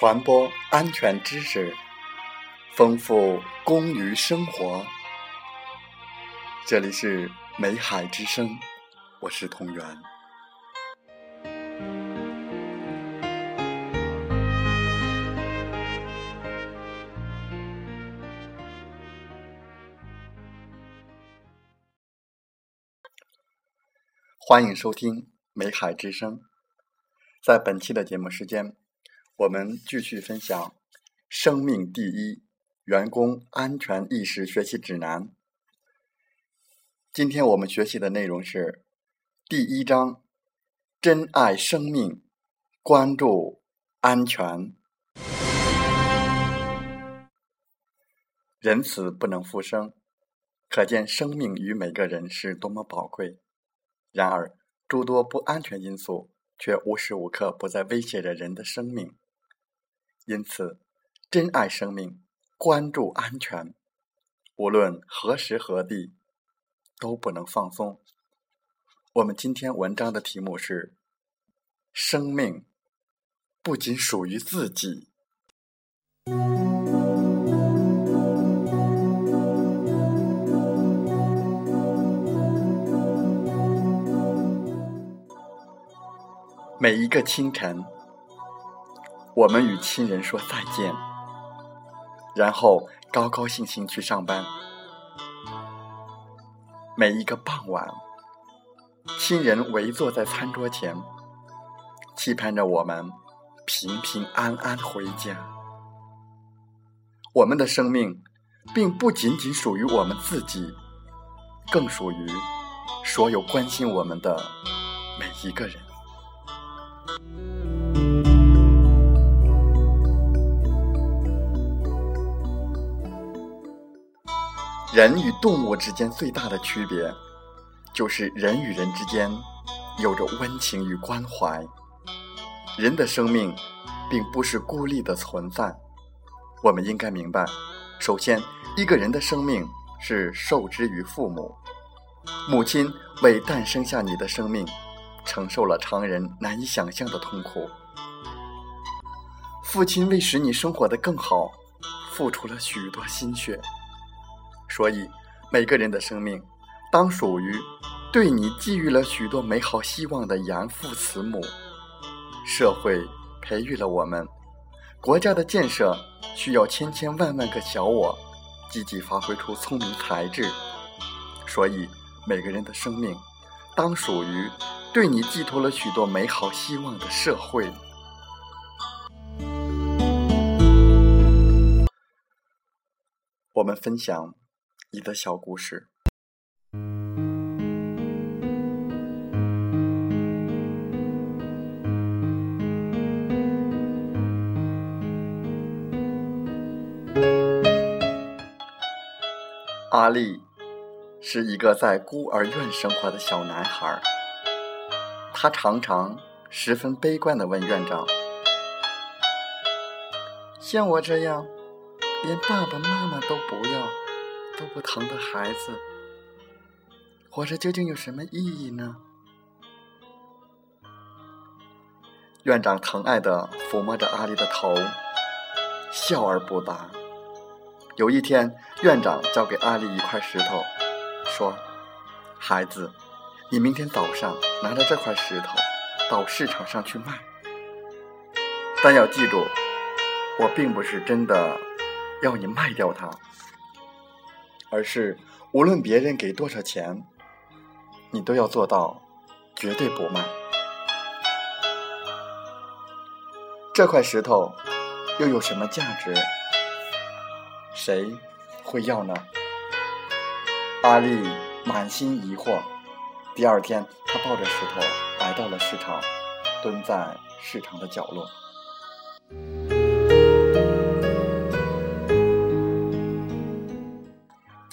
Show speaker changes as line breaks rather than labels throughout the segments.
传播安全知识，丰富工于生活。这里是美海之声，我是同源。欢迎收听美海之声。在本期的节目时间，我们继续分享《生命第一：员工安全意识学习指南》。今天我们学习的内容是第一章：珍爱生命，关注安全。人死不能复生，可见生命与每个人是多么宝贵。然而，诸多不安全因素却无时无刻不在威胁着人的生命。因此，珍爱生命，关注安全，无论何时何地，都不能放松。我们今天文章的题目是：生命不仅属于自己。每一个清晨，我们与亲人说再见，然后高高兴兴去上班。每一个傍晚，亲人围坐在餐桌前，期盼着我们平平安安回家。我们的生命，并不仅仅属于我们自己，更属于所有关心我们的每一个人。人与动物之间最大的区别，就是人与人之间有着温情与关怀。人的生命并不是孤立的存在，我们应该明白：首先，一个人的生命是受之于父母，母亲为诞生下你的生命，承受了常人难以想象的痛苦；父亲为使你生活的更好，付出了许多心血。所以，每个人的生命，当属于对你寄予了许多美好希望的严父慈母。社会培育了我们，国家的建设需要千千万万个小我，积极发挥出聪明才智。所以，每个人的生命，当属于对你寄托了许多美好希望的社会。我们分享。你的小故事。阿丽是一个在孤儿院生活的小男孩，他常常十分悲观的问院长：“像我这样，连爸爸妈妈都不要。”都不疼的孩子，活着究竟有什么意义呢？院长疼爱的抚摸着阿丽的头，笑而不答。有一天，院长交给阿丽一块石头，说：“孩子，你明天早上拿着这块石头到市场上去卖。但要记住，我并不是真的要你卖掉它。”而是无论别人给多少钱，你都要做到绝对不卖。这块石头又有什么价值？谁会要呢？阿丽满心疑惑。第二天，他抱着石头来到了市场，蹲在市场的角落。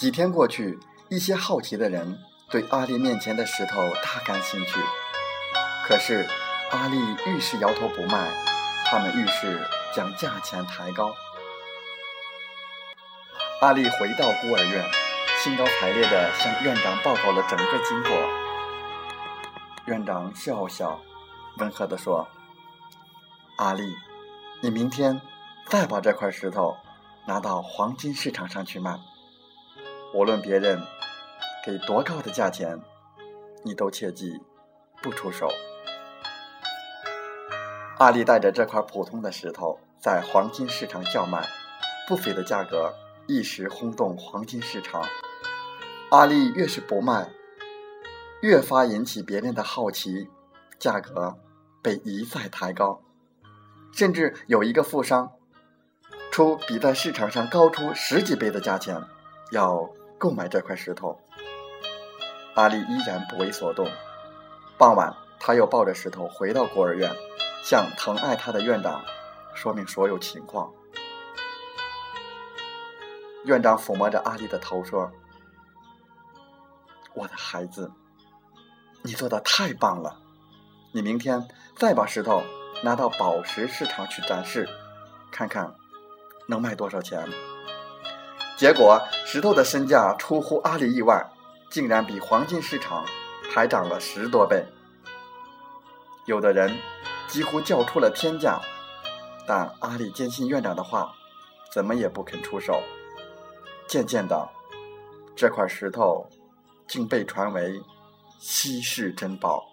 几天过去，一些好奇的人对阿丽面前的石头大感兴趣。可是阿丽愈是摇头不卖，他们愈是将价钱抬高。阿丽回到孤儿院，兴高采烈地向院长报告了整个经过。院长笑笑，温和地说：“阿丽，你明天再把这块石头拿到黄金市场上去卖，无论别人给多高的价钱，你都切记不出手。阿丽带着这块普通的石头在黄金市场叫卖，不菲的价格一时轰动黄金市场。阿丽越是不卖，越发引起别人的好奇，价格被一再抬高，甚至有一个富商出比在市场上高出十几倍的价钱，要购买这块石头。阿丽依然不为所动。傍晚，他又抱着石头回到孤儿院，向疼爱他的院长说明所有情况。院长抚摸着阿丽的头说。我的孩子，你做的太棒了！你明天再把石头拿到宝石市场去展示，看看能卖多少钱。结果，石头的身价出乎阿里意外，竟然比黄金市场还涨了十多倍。有的人几乎叫出了天价，但阿里坚信院长的话，怎么也不肯出手。渐渐的，这块石头。竟被传为稀世珍宝。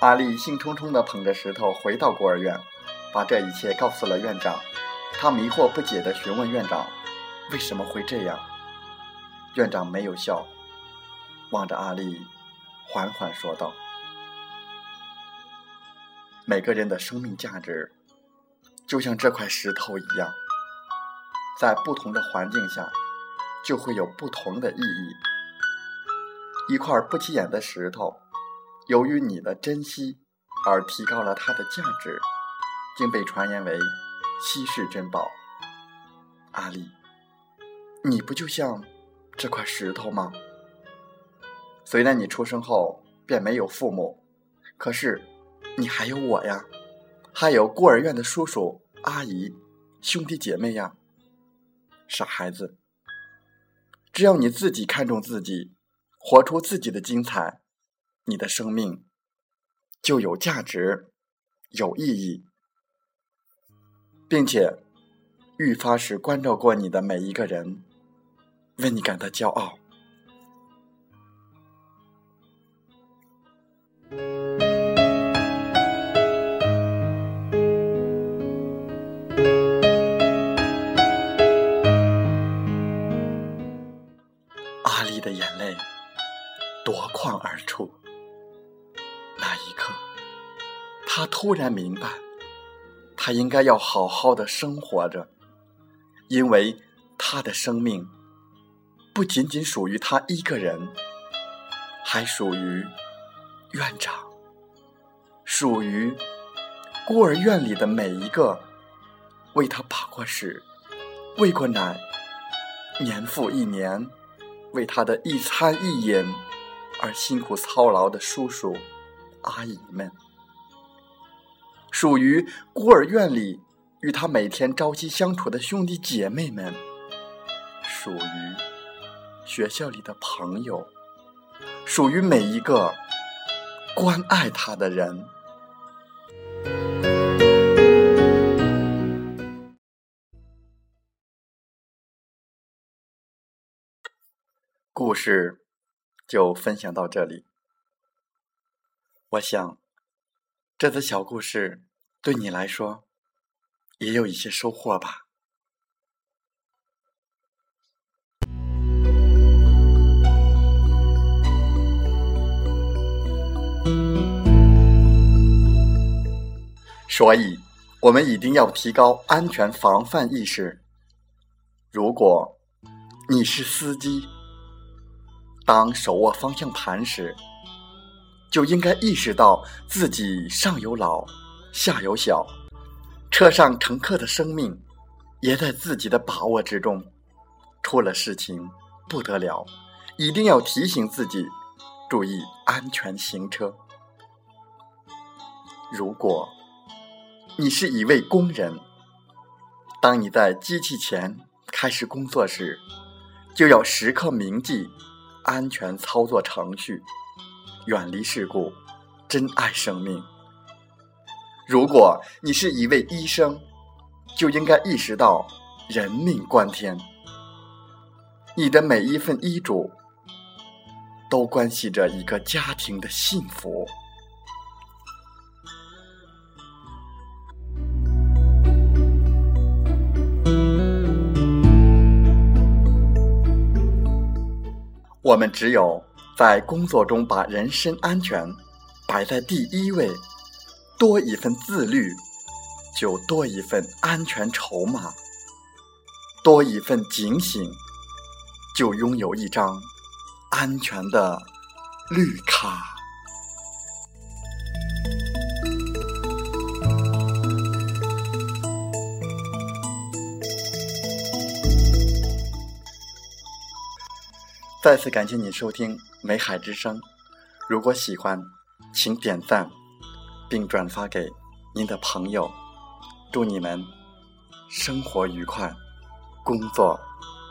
阿丽兴冲冲地捧着石头回到孤儿院，把这一切告诉了院长。他迷惑不解地询问院长：“为什么会这样？”院长没有笑，望着阿丽，缓缓说道：“每个人的生命价值。”就像这块石头一样，在不同的环境下，就会有不同的意义。一块不起眼的石头，由于你的珍惜而提高了它的价值，竟被传言为稀世珍宝。阿丽，你不就像这块石头吗？虽然你出生后便没有父母，可是你还有我呀。还有孤儿院的叔叔、阿姨、兄弟姐妹呀，傻孩子，只要你自己看重自己，活出自己的精彩，你的生命就有价值、有意义，并且愈发使关照过你的每一个人为你感到骄傲。的眼泪夺眶而出，他突然明白，他应该要好好的生活着，因为他的生命不仅仅属于他一个人，还属于院长，属于孤儿院里的每一个为他把过屎、喂过奶、年复一年。为他的一餐一饮而辛苦操劳的叔叔、阿姨们，属于孤儿院里与他每天朝夕相处的兄弟姐妹们，属于学校里的朋友，属于每一个关爱他的人。故事就分享到这里。我想，这则小故事对你来说也有一些收获吧。所以，我们一定要提高安全防范意识。如果你是司机，当手握方向盘时，就应该意识到自己上有老，下有小，车上乘客的生命也在自己的把握之中。出了事情不得了，一定要提醒自己注意安全行车。如果你是一位工人，当你在机器前开始工作时，就要时刻铭记。安全操作程序，远离事故，珍爱生命。如果你是一位医生，就应该意识到人命关天，你的每一份医嘱都关系着一个家庭的幸福。我们只有在工作中把人身安全摆在第一位，多一份自律，就多一份安全筹码；多一份警醒，就拥有一张安全的绿卡。再次感谢您收听《美海之声》，如果喜欢，请点赞并转发给您的朋友。祝你们生活愉快，工作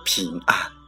平安。